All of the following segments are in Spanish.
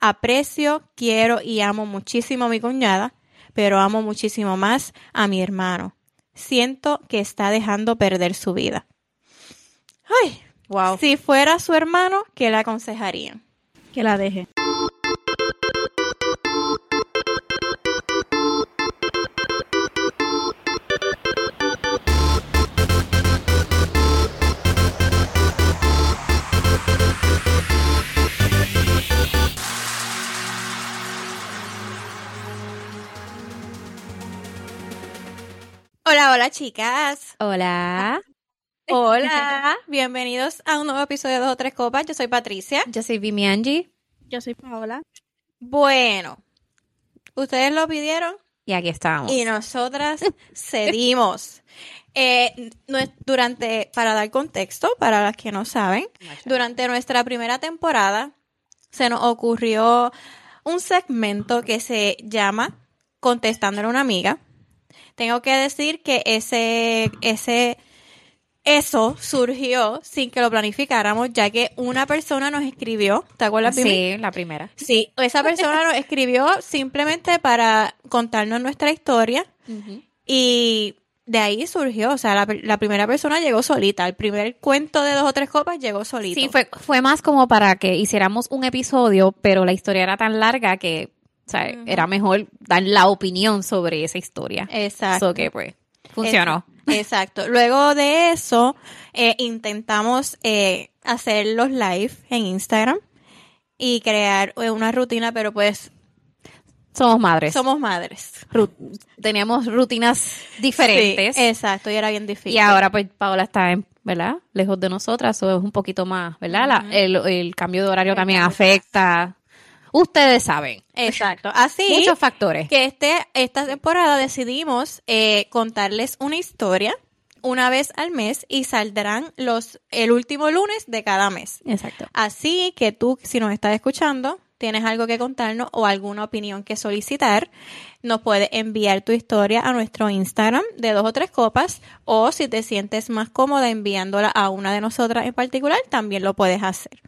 Aprecio, quiero y amo muchísimo a mi cuñada, pero amo muchísimo más a mi hermano. Siento que está dejando perder su vida. Ay, Wow. si fuera su hermano, ¿qué le aconsejarían? Que la deje. Hola, hola chicas. Hola. Hola, bienvenidos a un nuevo episodio de Dos o Tres Copas. Yo soy Patricia. Yo soy Vimi Angie Yo soy Paola. Bueno, ustedes lo pidieron y aquí estamos. y nosotras cedimos. Eh, durante, para dar contexto, para las que no saben, durante nuestra primera temporada se nos ocurrió un segmento que se llama Contestándole a una amiga. Tengo que decir que ese, ese, eso surgió sin que lo planificáramos, ya que una persona nos escribió, ¿te acuerdas? Pimi? Sí, la primera. Sí, esa persona nos escribió simplemente para contarnos nuestra historia y de ahí surgió, o sea, la, la primera persona llegó solita, el primer cuento de dos o tres copas llegó solito. Sí, fue, fue más como para que hiciéramos un episodio, pero la historia era tan larga que, o sea, era mejor dar la opinión sobre esa historia. Exacto. So que, pues, funcionó. Exacto. Luego de eso, eh, intentamos eh, hacer los live en Instagram y crear eh, una rutina, pero pues Somos madres. somos madres. Ru- teníamos rutinas diferentes. Sí, exacto, y era bien difícil. y ahora, pues, Paola está, en, ¿verdad? Lejos de nosotras, o es un poquito más, ¿verdad? La- el, el cambio de horario también afecta. Ustedes saben. Exacto. Así Muchos factores. que este, esta temporada decidimos eh, contarles una historia una vez al mes y saldrán los el último lunes de cada mes. Exacto. Así que tú, si nos estás escuchando, tienes algo que contarnos o alguna opinión que solicitar, nos puedes enviar tu historia a nuestro Instagram de dos o tres copas o si te sientes más cómoda enviándola a una de nosotras en particular, también lo puedes hacer.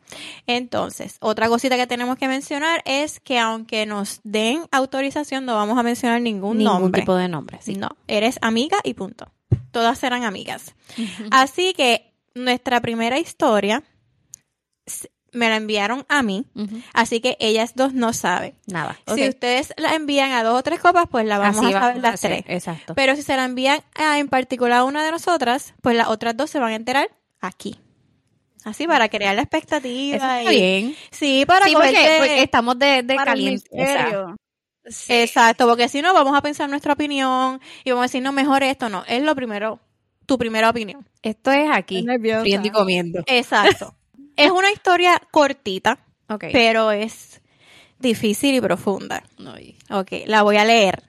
Entonces, otra cosita que tenemos que mencionar es que aunque nos den autorización, no vamos a mencionar ningún, Ningún nombre. tipo de nombre. Sí. No, eres amiga y punto. Todas serán amigas. Así que nuestra primera historia me la enviaron a mí, así que ellas dos no saben. Nada. Si ustedes la envían a dos o tres copas, pues la vamos Así a saber las tres. Exacto. Pero si se la envían a, en particular a una de nosotras, pues las otras dos se van a enterar aquí. Así para crear la expectativa. Eso está y- bien. Sí, para Sí, porque, cogerte- porque estamos de, de caliente. misterio. Exacto, porque si no vamos a pensar nuestra opinión y vamos a decir, no, mejor esto, no. Es lo primero, tu primera opinión. Esto es aquí, friendo y comiendo. Exacto. Es una historia cortita, Ok. pero es difícil y profunda. Ay. Ok, la voy a leer.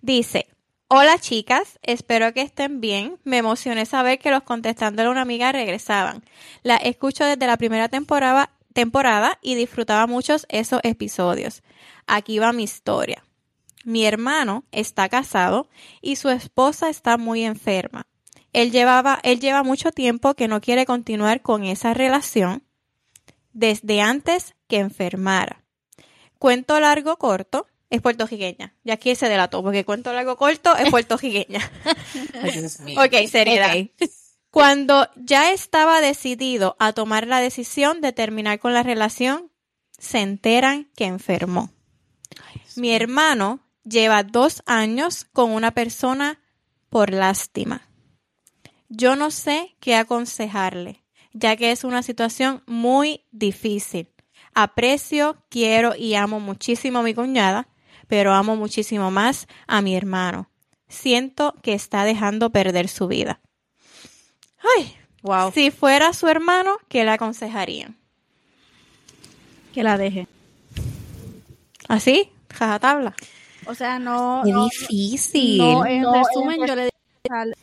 Dice, hola chicas, espero que estén bien. Me emocioné saber que los contestándole a una amiga regresaban. La escucho desde la primera temporada, temporada y disfrutaba muchos esos episodios. Aquí va mi historia. Mi hermano está casado y su esposa está muy enferma. Él llevaba, él lleva mucho tiempo que no quiere continuar con esa relación desde antes que enfermara. Cuento largo corto, es puertorriqueña. Y aquí se delató, porque cuento largo corto es puertorriqueña. Ok, seriedad. Cuando ya estaba decidido a tomar la decisión de terminar con la relación, se enteran que enfermó. Mi hermano lleva dos años con una persona por lástima. Yo no sé qué aconsejarle, ya que es una situación muy difícil. Aprecio, quiero y amo muchísimo a mi cuñada, pero amo muchísimo más a mi hermano. Siento que está dejando perder su vida. Ay, Wow. si fuera su hermano, ¿qué le aconsejarían? Que la deje. ¿Así? Jajatabla. O sea, no. Qué no, difícil. no, en No, resumen, yo le diría,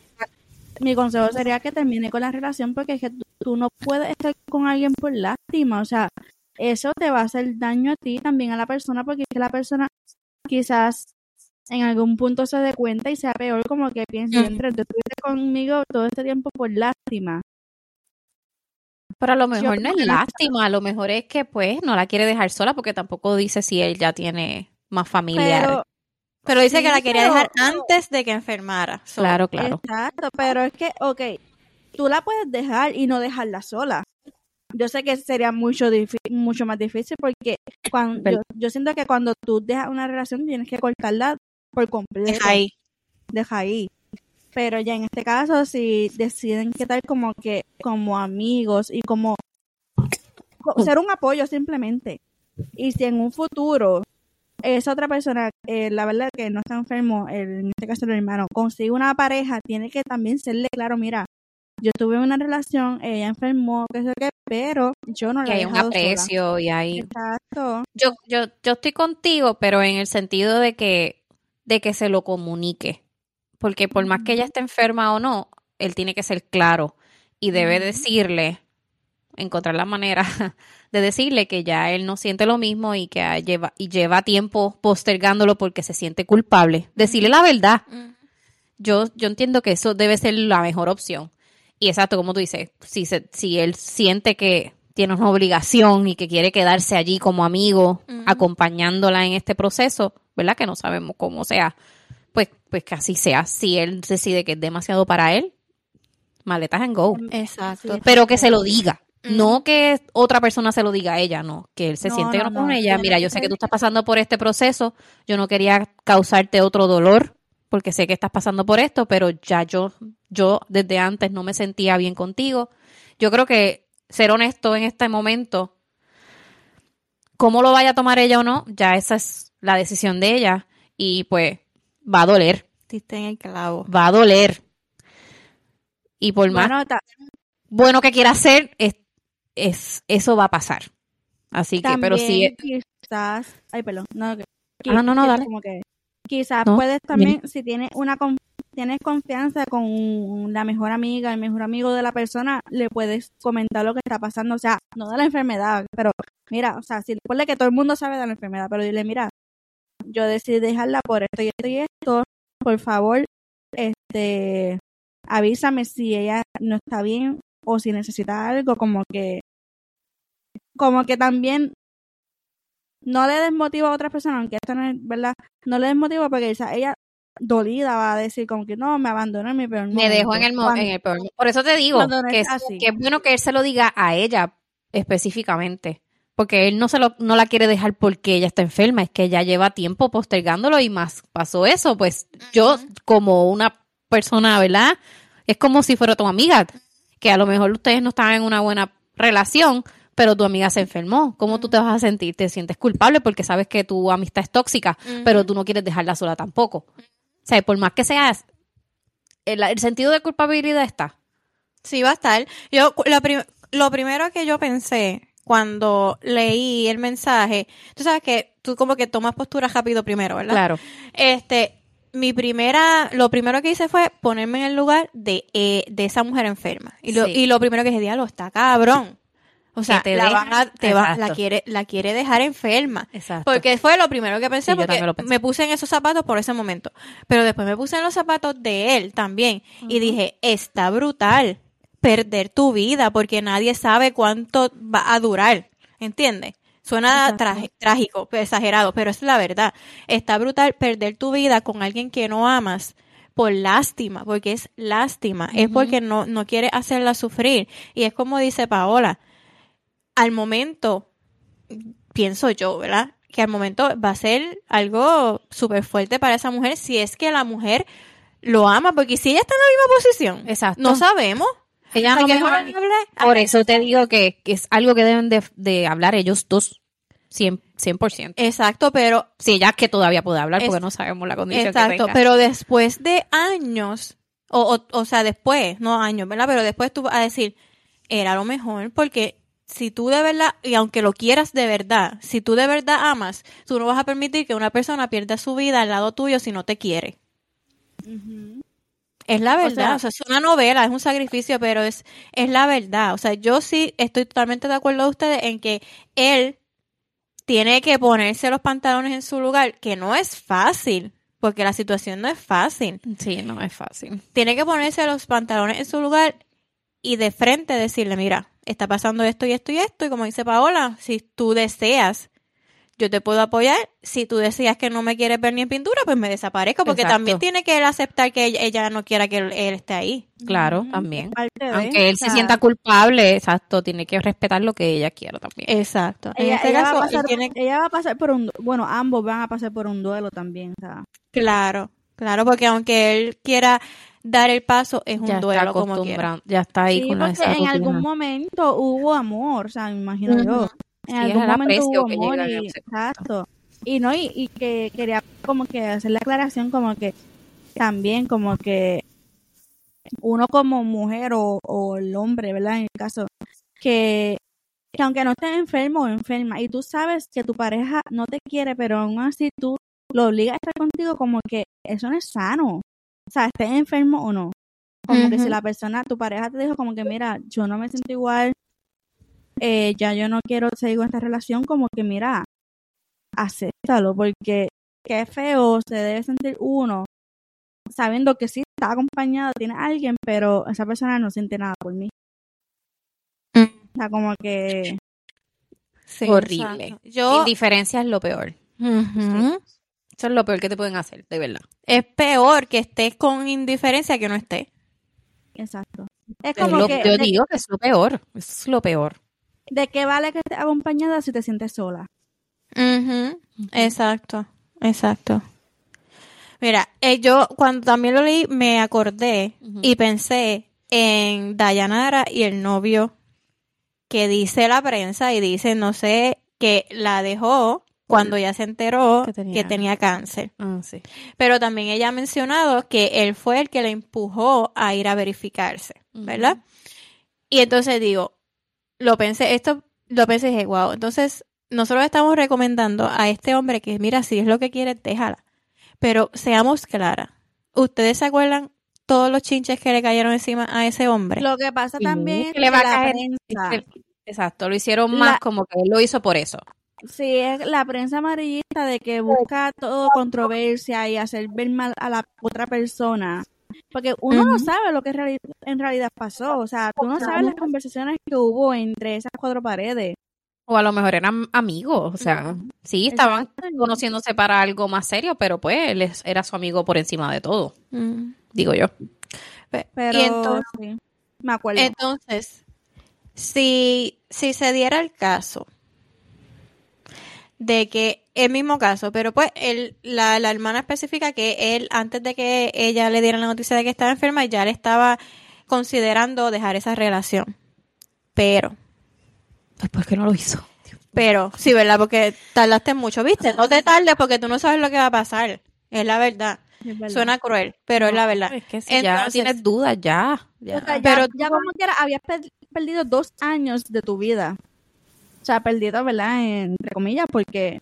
mi consejo sería que termine con la relación porque es que tú, tú no puedes estar con alguien por lástima. O sea, eso te va a hacer daño a ti, también a la persona, porque es que la persona quizás en algún punto se dé cuenta y sea peor como que piense, Ujú. entre tú estuviste conmigo todo este tiempo por lástima. Pero a lo mejor Yo no es lástima, a lo mejor es que pues no la quiere dejar sola porque tampoco dice si él ya tiene más familiares. Pero, Pero dice Sí, que la quería pero- dejar antes de que enfermara. So, claro, claro. Exacto, pero es que, ok, tú la puedes dejar y no dejarla sola. Yo sé que sería mucho mucho más difícil porque cuando yo, yo siento que cuando tú dejas una relación tienes que cortarla por completo. deja ahí. Deja ahí. Pero ya en este caso, si deciden quedar como que como amigos y como co- ser un apoyo simplemente. Y si en un futuro esa otra persona, eh, la verdad que no está enfermo, el- en este caso el hermano, consigue una pareja, tiene que también serle claro, mira, yo tuve una relación, ella enfermó, qué sé qué, pero yo no Que la he hay un dejado sola. aprecio y hay Exacto. yo, yo, yo estoy contigo, pero en el sentido de que, de que se lo comunique. Porque por más que ella esté enferma o no, él tiene que ser claro y debe decirle, encontrar la manera de decirle que ya él no siente lo mismo y que lleva, y lleva tiempo postergándolo porque se siente culpable. Decirle la verdad. Yo, yo entiendo que eso debe ser la mejor opción. Y exacto, como tú dices, si, se, si él siente que tiene una obligación y que quiere quedarse allí como amigo, acompañándola en este proceso, ¿verdad? Que no sabemos cómo sea, pues, pues que así sea. Si él decide que es demasiado para él, maletas en go. Exacto. Pero que se lo diga. No que otra persona se lo diga a ella, no. Que él se No, siente no, con no. ella. Mira, yo sé que tú estás pasando por este proceso. Yo no quería causarte otro dolor porque sé que estás pasando por esto, pero ya yo, yo desde antes no me sentía bien contigo. Yo creo que ser honesto en este momento, cómo lo vaya a tomar ella o no, ya esa es la decisión de ella y pues va a doler, Diste en el clavo. va a doler. Y por más bueno que quiera hacer, es, es, eso va a pasar. Así que, pero sí, eh, también quizás, ay, perdón, no, que- Ah, no, no, dale. como que quizás No, puedes también, si tienes una tienes confianza con la mejor amiga, el mejor amigo de la persona, le puedes comentar lo que está pasando, o sea, no de la enfermedad, pero mira, o sea, si ponle que todo el mundo sabe de la enfermedad, pero dile, mira, yo decidí dejarla por esto y esto y esto, por favor, este, avísame si ella no está bien o si necesita algo, como que, como que también no le desmotiva a otras personas, aunque esto no es verdad, no le desmotiva porque o sea, ella dolida va a decir como que no, me abandonó en mi peor me dejó en el, en el peor mo- Por eso te digo que es que bueno que él se lo diga a ella específicamente. Porque él no se lo, no la quiere dejar porque ella está enferma, es que ella lleva tiempo postergándolo y más pasó eso. Pues yo, como una persona, ¿verdad? Es como si fuera tu amiga, que a lo mejor ustedes no estaban en una buena relación, pero tu amiga se enfermó. ¿Cómo tú te vas a sentir? Te sientes culpable porque sabes que tu amistad es tóxica, pero tú no quieres dejarla sola tampoco. O sea, por más que seas, el, el sentido de culpabilidad está. Sí, va a estar. Yo, lo, prim- lo primero que yo pensé cuando leí el mensaje, tú sabes que tú como que tomas postura rápido primero, ¿verdad? Claro. Este, mi primera, lo primero que hice fue ponerme en el lugar de, eh, de esa mujer enferma. Y lo, Sí. y lo primero que dije, diablo, está cabrón. O sea, te la, deja- van a- te va- la quiere, la quiere dejar enferma. Exacto. Porque fue lo primero que pensé, Sí, porque pensé. me puse en esos zapatos por ese momento. Pero después me puse en los zapatos de él también. Y dije, está brutal perder tu vida porque nadie sabe cuánto va a durar. ¿Entiendes? Suena trágico, exagerado, pero es la verdad. Está brutal perder tu vida con alguien que no amas por lástima, porque es lástima, es porque no, no quiere hacerla sufrir. Y es como dice Paola, al momento, pienso yo, ¿verdad? Que al momento va a ser algo súper fuerte para esa mujer si es que la mujer lo ama, porque si ella está en la misma posición, Exacto. no sabemos. Ella que mejor- hablar. por eso te digo que, que es algo que deben de, de hablar ellos dos 100%. 100%. Exacto, pero Si ella es que todavía puede hablar porque Es- no sabemos la condición que Exacto, tenga. pero después de años, o, o, o sea, después, no años, ¿verdad? Pero después tú vas a decir, era lo mejor, porque si tú de verdad, y aunque lo quieras de verdad, si tú de verdad amas, tú no vas a permitir que una persona pierda su vida al lado tuyo si no te quiere. Es la O verdad, sea- o sea, es una novela, es un sacrificio, pero es, es la verdad. O sea, yo sí estoy totalmente de acuerdo de ustedes en que él tiene que ponerse los pantalones en su lugar, que no es fácil, porque la situación no es fácil. Sí, no es fácil. Tiene que ponerse los pantalones en su lugar y de frente decirle, mira, está pasando esto y esto y esto, y como dice Paola, si tú deseas, yo te puedo apoyar, si tú deseas que no me quieres ver ni en pintura, pues me desaparezco, porque Exacto. también tiene que él aceptar que ella, ella no quiera que él, él esté ahí. Claro, también. parte de, Aunque él o se sienta culpable, exacto, tiene que respetar lo que ella quiera también. Exacto. En Ella, este ella caso, va a pasar, tiene- ella va a pasar por un, bueno, ambos van a pasar por un duelo también, o sea, claro, claro, porque aunque él quiera dar el paso, es un ya está duelo como quiera. acostumbrado, ya está ahí sí, con porque esa en algún momento hubo amor, o sea, me imagino yo. En Sí, algún es el momento aprecio hubo que amor y, exacto. Y no, y, y que quería como que hacer la aclaración como que también como que uno como mujer o, o el hombre, ¿verdad? En el caso, que, que aunque no estés enfermo o enferma y tú sabes que tu pareja no te quiere, pero aún así tú lo obligas a estar contigo como que eso no es sano. O sea, estés enfermo o no. Como que si la persona, tu pareja te dijo como que, mira, yo no me siento igual, eh, ya yo no quiero seguir con esta relación, como que, mira, acéptalo, porque qué feo se debe sentir uno sabiendo que sí está acompañado, tiene a alguien, pero esa persona no siente nada por mí. Mm. O sea, como que Sí, Horrible. Yo, Indiferencia es lo peor. Ujú. Eso es lo peor que te pueden hacer, de verdad. es peor que estés con indiferencia que no estés. Exacto. Es Es como lo- que yo de, digo que es lo peor. Es lo peor. de qué vale que estés acompañada si te sientes sola. Ujú, Exacto, exacto. Mira, eh, yo cuando también lo leí me acordé y pensé en Dayanara y el novio que dice la prensa y dice, no sé, que la dejó cuando ya se enteró Que que tenía- cáncer. Ah, sí. Pero también ella ha mencionado que él fue el que la empujó a ir a verificarse, ¿verdad? Y entonces digo, lo pensé, esto lo pensé y dije, wow, entonces nosotros estamos recomendando a este hombre que, mira, si es lo que quiere, déjala. Pero seamos claras, ¿ustedes se acuerdan todos los chinches que le cayeron encima a ese hombre? Lo que pasa Sí, también es que le va a caer- Exacto, lo hicieron más La- como que él lo hizo por eso. Sí, es la prensa amarillista de que busca todo controversia y hacer ver mal a la otra persona. Porque uno no sabe lo que en reali- en realidad pasó. O sea, tú no sabes las conversaciones que hubo entre esas cuatro paredes. O a lo mejor eran amigos, o sea, sí, estaban conociéndose para algo más serio, pero pues él era su amigo por encima de todo, digo yo. Pe- Pero y entonces, sí, me acuerdo. entonces, si, si se diera el caso de que el mismo caso, pero pues él, la, la hermana especifica que él, antes de que ella le diera la noticia de que estaba enferma, ya le estaba considerando dejar esa relación. Pero, Pues ¿por qué no lo hizo? pero, sí, ¿verdad? Porque tardaste mucho, ¿viste? No te tardes porque tú no sabes lo que va a pasar. Es la verdad. Es verdad. Suena cruel, pero es la verdad. Es que si ya Entonces- tienes dudas, ya. ya. O sea, ya, Pero ya como quiera, habías per- perdido dos años de tu vida. O sea, perdido, ¿verdad? Entre comillas, porque...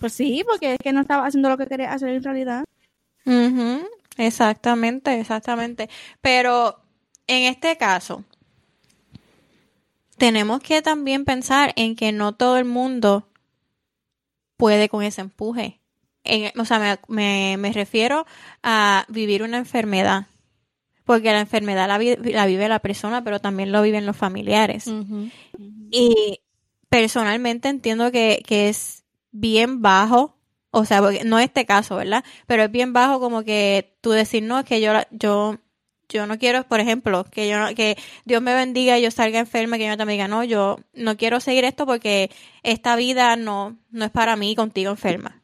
Pues sí, porque es que no estaba haciendo lo que quería hacer en realidad. Ujú, Exactamente, exactamente. Pero en este caso, tenemos que también pensar en que no todo el mundo puede con ese empuje. En- o sea, me, me- me refiero a vivir una enfermedad. Porque la enfermedad la, vi- la vive la persona, pero también lo viven los familiares. Ujú. Y personalmente entiendo que, que es bien bajo, o sea, porque- no este caso, ¿verdad? Pero es bien bajo como que tú decir, no, es que yo, la- yo, yo no quiero, por ejemplo, que yo no- que Dios me bendiga y yo salga enferma, y que yo también diga, no, yo no quiero seguir esto porque esta vida no, no es para mí contigo enferma.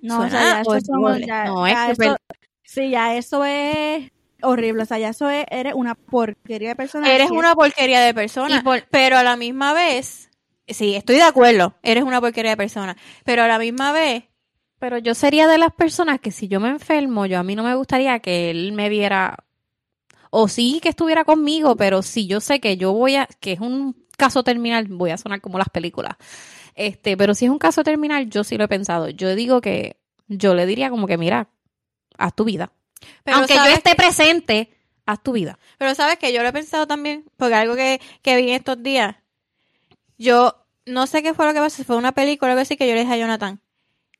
No, o sea, ya eso, somos- ya- No, es ya que eso- sí, ya eso es horrible. O sea, ya eso es, eres una porquería de persona. Eres una porquería de persona, por- pero a la misma vez, sí, estoy de acuerdo, eres una porquería de persona, pero a la misma vez, Pero yo sería de las personas que si yo me enfermo, yo a mí no me gustaría que él me viera, o sí que estuviera conmigo, pero si yo sé que yo voy a, que es un caso terminal, voy a sonar como las películas, este, pero si es un caso terminal, yo sí lo he pensado. Yo digo que yo le diría como que mira, haz tu vida. pero Aunque yo esté presente, haz tu vida. Pero sabes que yo lo he pensado también, porque algo que, que vi estos días, yo no sé qué fue lo que pasó, fue una película o algo así que yo le dije a Jonathan.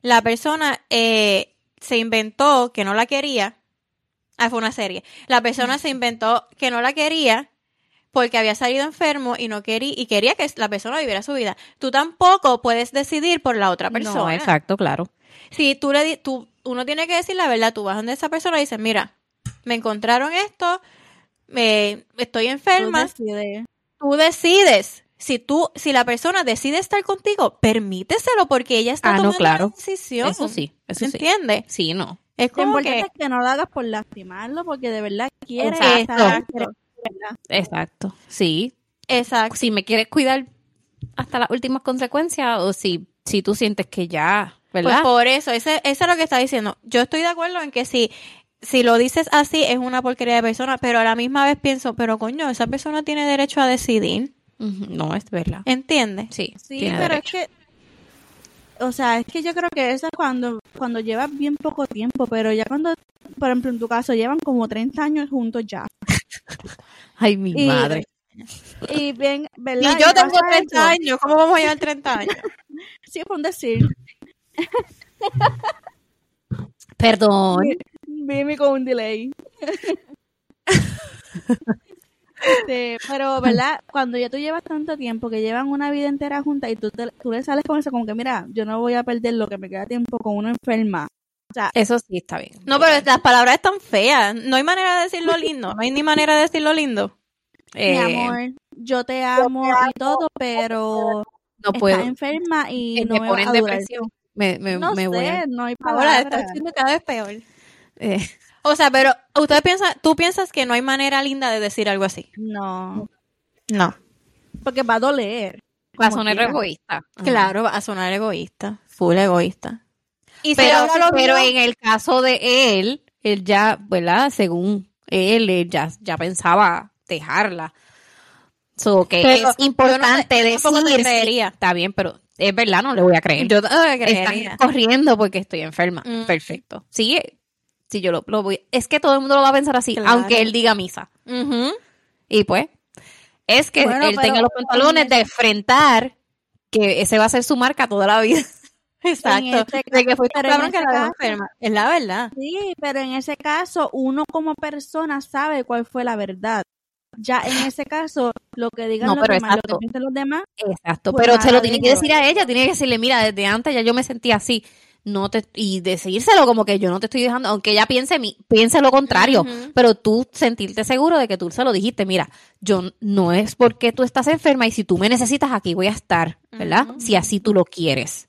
La persona eh, se inventó que no la quería. Ah, fue una serie. La persona se inventó que no la quería porque había salido enfermo y no quería y quería que la persona viviera su vida. Tú tampoco puedes decidir por la otra persona. No, exacto, claro. Si tú le tú uno tiene que decir la verdad, tú vas donde esa persona y dices, "Mira, me encontraron esto, me estoy Tú enferma." decides. Tú decides. Si tú si la persona decide estar contigo, permíteselo porque ella está Ah, no, tomando claro. la decisión. Eso sí, eso sí. ¿Entiendes? Sí, no. Es como importante que es que no lo hagas por lastimarlo, porque de verdad quieres Exacto. estar-. Exacto. Sí. exacto. Si me quieres cuidar hasta las últimas consecuencias o si, si tú sientes que ya, Pues ¿verdad? por eso, ese, eso es lo que está diciendo. Yo estoy de acuerdo en que si, si lo dices así es una porquería de persona, pero a la misma vez pienso, pero coño, esa persona tiene derecho a decidir. No, es verdad. ¿Entiendes? Sí, Sí, tiene pero derecho. es que, o sea, es que yo creo que eso es cuando, cuando llevas bien poco tiempo, pero ya cuando, por ejemplo, en tu caso, llevan como 30 años juntos ya. Ay, mi Y- madre. Y bien, Y ¿verdad? yo Y tengo pasa 30 eso. años, ¿cómo vamos a llevar 30 años? Sí, fue un decir. Perdón. Vime con un delay. Este, pero, ¿verdad? Cuando ya tú llevas tanto tiempo, que llevan una vida entera juntas y tú, te- tú le sales con eso, como que, mira, yo no voy a perder lo que me queda tiempo con una enferma. Eso sí está bien. No, pero las palabras están feas. No hay manera de decirlo lindo. No hay ni manera de decirlo lindo. Eh, Mi amor, yo te amo y todo, pero no estás puedo. enferma y Eh, no me me, ponen depresión. Me, me, No me sé, voy a- no hay Ahora está palabras. siendo cada vez peor. eh, O sea, pero usted piensa, tú piensas que no hay manera linda de decir algo así. No, No. porque va a doler. va a sonar quiera. egoísta. Claro, va a sonar egoísta. Full egoísta. Y Pero, en el caso de él, él ya, ¿verdad? Según él, él ya, ya pensaba dejarla. So, que Pero es importante no decir. Está bien, pero es verdad, no le voy a creer. yo no Están creería. corriendo porque estoy enferma. Mm. Perfecto. Sí, sí, yo lo, lo voy. Es que todo el mundo lo va a pensar así, Claro. aunque él diga misa. Y pues, es que Bueno, él pero tenga los pantalones de enfrentar que ese va a ser su marca toda la vida. Exacto. De que cabrón este la enferma. Es la verdad. Sí, pero en ese caso, uno como persona sabe cuál fue la verdad. Ya en ese caso, lo que digan No, los demás, lo que piensen los demás, Exacto, Pues pero se lo tiene que decir a ella, tiene que decirle, mira, desde antes ya yo me sentía así, no te y decírselo como que yo no te estoy dejando, aunque ella piense mi, piense lo contrario, pero tú sentirte seguro de que tú se lo dijiste, mira, yo no es porque tú estás enferma y si tú me necesitas aquí voy a estar, ¿verdad? Si así tú lo quieres.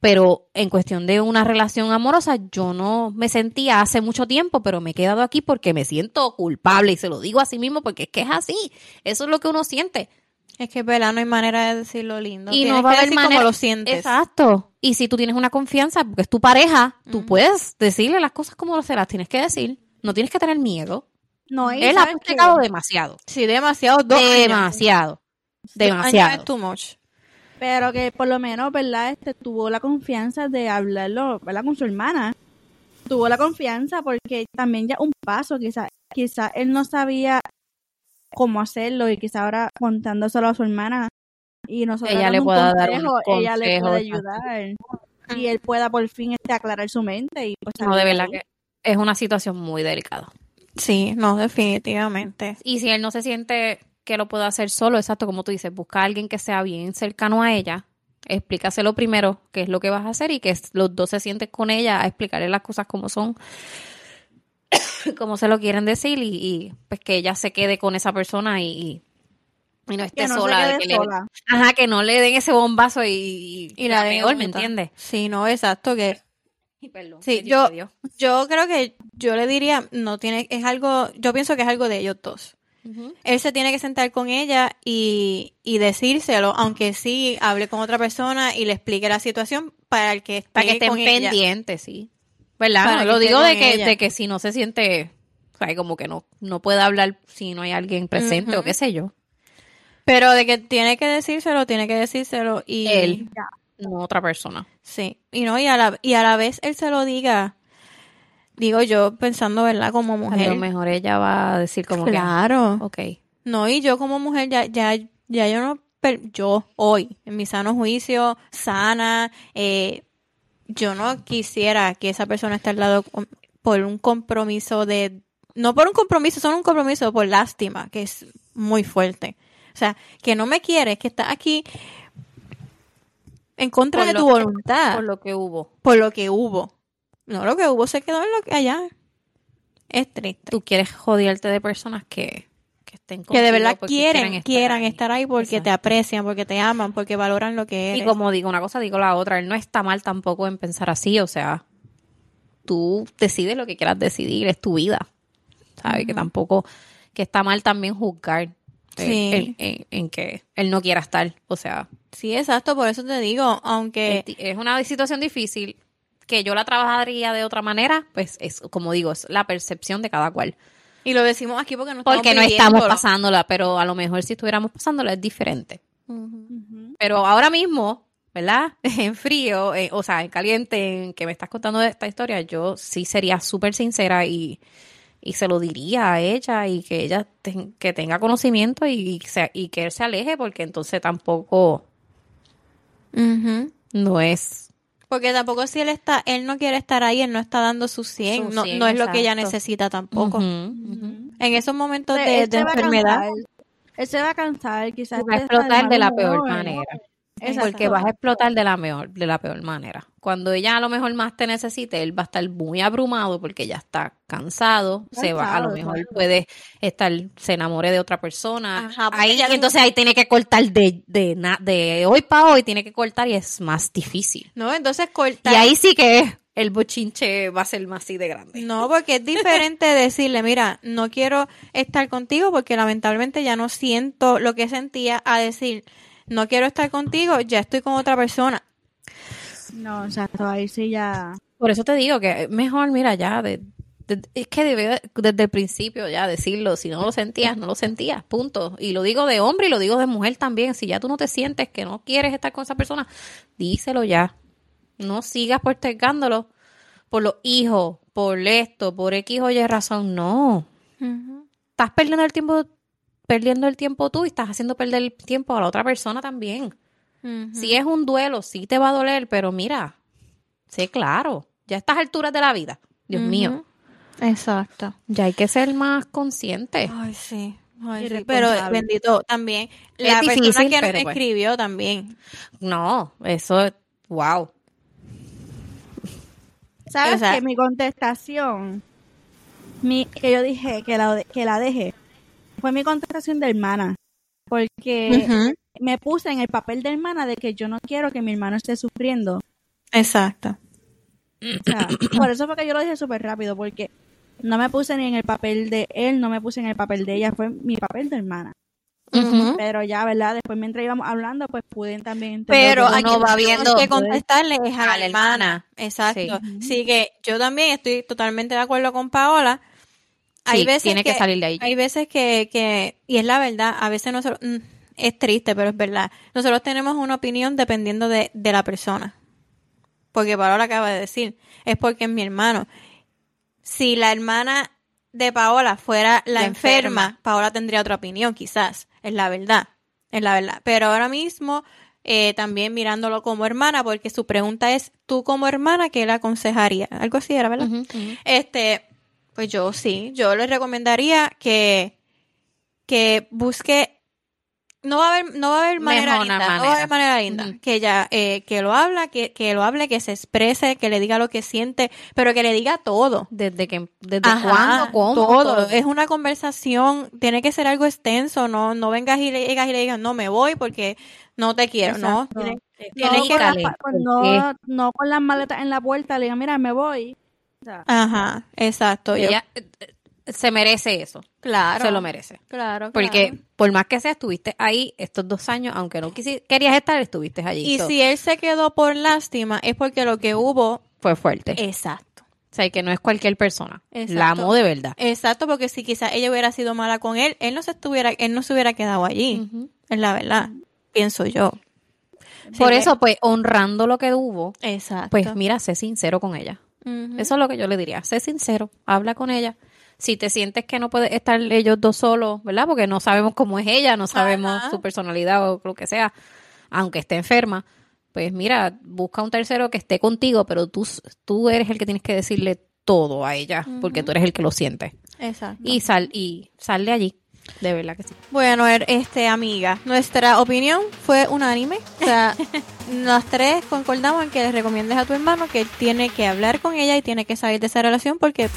Pero en cuestión de una relación amorosa, yo no me sentía hace mucho tiempo, pero me he quedado aquí porque me siento culpable y se lo digo a sí mismo porque es que es así. Eso es lo que uno siente. Es que, ¿verdad? No hay manera de decirlo lindo. Y Tienes no va a haber decir manera- como lo sientes. Exacto. Y si tú tienes una confianza, porque es tu pareja, tú puedes decirle las cosas como se las tienes que decir. No tienes que tener miedo. no. Él ha pecado demasiado. Sí, demasiado. Dos. Demasiado. Años Demasiado. es too much. Pero que por lo menos, ¿verdad? Este tuvo la confianza de hablarlo, ¿verdad? Con su hermana. Tuvo la confianza porque también ya un paso, quizás quizá él no sabía cómo hacerlo y quizá ahora contándoselo a su hermana y nosotros Ella le pueda dar un consejo, ella le puede ayudar y él pueda por fin este aclarar su mente y pues No, de verdad que es una situación muy delicada. Sí, no, definitivamente. Y si él no se siente que lo pueda hacer solo, exacto, como tú dices, busca a alguien que sea bien cercano a ella, explícaselo primero qué es lo que vas a hacer y que los dos se sienten con ella a explicarle las cosas como son, como se lo quieren decir y, y, pues que ella se quede con esa persona y, y- y no esté que no sola. de le- ajá, que no le den ese bombazo y, Y la peor, ¿me entiendes? Sí, no, exacto. Que Y perdón, Sí, yo- yo creo que yo le diría, no tiene, es algo, yo pienso que es algo de ellos dos. Él se tiene que sentar con ella y, y decírselo, aunque sí hable con otra persona y le explique la situación para el que esté Para que estén pendientes, sí. ¿Verdad? No, lo digo de que, de que si no se siente, o sea, como que no, no puede hablar si no hay alguien presente o qué sé yo. Pero de que tiene que decírselo, tiene que decírselo y Él, no otra persona. Sí, y no, y a la, y a la vez él se lo diga, digo yo pensando, ¿verdad? Como A mujer. lo mejor ella va a decir como claro. que, ok, No, y yo como mujer ya, ya, ya yo no, yo hoy, en mi sano juicio, sana, eh, yo no quisiera que esa persona esté al lado con- por un compromiso de, no por un compromiso, solo un compromiso por lástima, que es muy fuerte. O sea, que no me quieres, que estás aquí en contra Por de tu que- voluntad, Por lo que hubo. por lo que hubo. No, lo que hubo se quedó en lo que allá. Es triste. Tú quieres jodiarte de personas que, que estén que de contigo verdad quieren, quieran ahí. estar ahí porque te aprecian, porque te aman, porque valoran lo que Y eres. como digo una cosa, digo la otra. Él no está mal tampoco en pensar así. O sea, tú decides lo que quieras decidir, es tu vida. ¿Sabes? Que tampoco, que está mal también juzgar eh, Sí. en, en- en que él no quiera estar. O sea, Sí, exacto, por eso te digo, aunque es una situación difícil que yo la trabajaría de otra manera, pues es como digo, es la percepción de cada cual. Y lo decimos aquí porque no Porque no estamos estamos pasándola, pero a lo mejor si estuviéramos pasándola es diferente. Pero ahora mismo, ¿verdad? En frío, eh, o sea, en caliente, en que me estás contando esta historia, yo sí sería súper sincera y, y se lo diría a ella y que ella que tenga conocimiento y, se- y que él se aleje porque entonces tampoco no es... Porque tampoco si él está, él no quiere estar ahí, él no está dando su 100, Su no, 100, no es lo que ella necesita tampoco. En esos momentos Él de, se de va a enfermedad, cansar. Él se va a cansar, quizás. Va a explotar de la peor manera. Exacto. Porque vas a explotar de la mejor, de la peor manera. Cuando ella a lo mejor más te necesite, él va a estar muy abrumado porque ya está cansado, se va, a lo mejor puede estar, se enamore de otra persona. Ajá, ahí, entonces ahí tiene que cortar de, de, de hoy para hoy, tiene que cortar y es más difícil. ¿no? Entonces cortar. Y ahí sí que el bochinche va a ser más así de grande. No, porque es diferente decirle, mira, no quiero estar contigo porque lamentablemente ya no siento lo que sentía a decir, no quiero estar contigo, ya estoy con otra persona. No, exacto, ahí sí ya. Por eso te digo que mejor, mira, ya, de, de- es que debe desde el principio ya decirlo, si no lo sentías, no lo sentías, punto. Y lo digo de hombre y lo digo de mujer también, si ya tú no te sientes que no quieres estar con esa persona, díselo ya. No sigas postergándolo por los hijos, por esto, por X o Y razón, no. Estás perdiendo el tiempo, perdiendo el tiempo tú y estás haciendo perder el tiempo a la otra persona también. Si es un duelo, sí te va a doler, pero mira, sé claro, ya a estas alturas de la vida, Dios mío, Exacto. ya hay que ser más consciente. Ay, sí. Ay, sí. Pero bendito, también. Es La persona que nos pues. escribió también. No, eso es, wow. ¿Sabes O sea- que mi contestación, mi, que yo dije que la, que la dejé, fue mi contestación de hermana. Porque. Me puse en el papel de hermana de que yo no quiero que mi hermano esté sufriendo. Exacto. O sea, por eso fue que yo lo dije súper rápido, porque no me puse ni en el papel de él, no me puse en el papel de ella, fue mi papel de hermana. Pero ya, ¿verdad? Después mientras íbamos hablando, pues pude también entender Pero que aquí va viendo- que contestarle es a, a la hermana. hermana. Exacto. Sí. Sí. que yo también estoy totalmente de acuerdo con Paola. Hay Sí, veces tiene que salir de ahí. Hay veces que, que, y es la verdad, a veces nosotros, mm, es triste, pero es verdad. Nosotros tenemos una opinión dependiendo de, de la persona. Porque Paola acaba de decir, es porque es mi hermano. Si la hermana de Paola fuera la, La enferma, enferma. Paola tendría otra opinión, quizás. Es la verdad. Es la verdad. Pero ahora mismo, eh, también mirándolo como hermana, porque su pregunta es, tú como hermana, ¿qué le aconsejaría? Algo así era, ¿verdad? Este, pues yo sí, yo le recomendaría que, que busque, no va a haber, no va a haber manera linda, no va a haber manera linda, que ella, eh, que lo habla, que, que lo hable, que se exprese, que le diga lo que siente, pero que le diga todo. Desde que, desde Ajá, cuándo, cómo, todo. Es una conversación, tiene que ser algo extenso, no, no vengas y le digas y le digas, no me voy porque no te quiero, no. Exacto. No, Tienes con que pa- ¿por no, no con las maletas en la puerta, le digo, mira, me voy. Ajá, exacto. Ella se merece eso, claro. se lo merece. Claro, Porque claro. por más que sea, estuviste ahí estos dos años, aunque no querías estar, estuviste allí. Y So, si él se quedó por lástima, es porque lo que hubo. fue fuerte. Exacto. o sea, que no es cualquier persona. Exacto. La amó de verdad. Exacto, porque si quizás ella hubiera sido mala con él, él no se estuviera, él no se hubiera quedado allí. Ujú. Es la verdad. Pienso yo. Por Sí, eso, pues, honrando lo que hubo, Exacto. pues mira, sé sincero con ella. Eso es lo que yo le diría. Sé sincero, habla con ella. Si te sientes que no puedes estar ellos dos solos, ¿verdad? Porque no sabemos cómo es ella, no sabemos Ajá. su personalidad o lo que sea, aunque esté enferma, pues mira, busca un tercero que esté contigo, pero tú, tú eres el que tienes que decirle todo a ella, porque tú eres el que lo siente. Exacto. Y sal, y sal de allí. De verdad que sí. Bueno, er- este amiga, nuestra opinión fue unánime. O sea, las tres concordamos en que le recomiendes a tu hermano que él tiene que hablar con ella y tiene que salir de esa relación porque,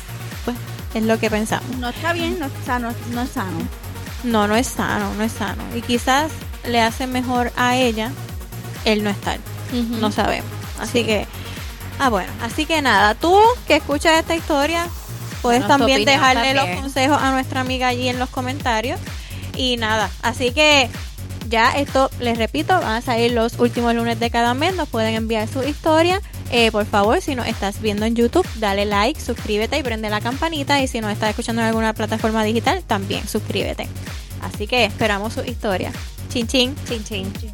pues, es lo que pensamos. No está bien, no, sea, no, no es sano. No, no es sano, no es sano. Y quizás le hace mejor a ella el no estar. No sabemos. Así que, ah, bueno. Así que nada, tú que escuchas esta historia, puedes también dejarle también. los consejos a nuestra amiga allí en los comentarios. Y nada, así que ya esto, les repito, van a salir los últimos lunes de cada mes. Nos pueden enviar su historia. Eh, por favor, si nos estás viendo en YouTube, dale like, suscríbete y prende la campanita. Y si nos estás escuchando en alguna plataforma digital, también suscríbete. Así que esperamos su historia. Chin chin. Chin, chin.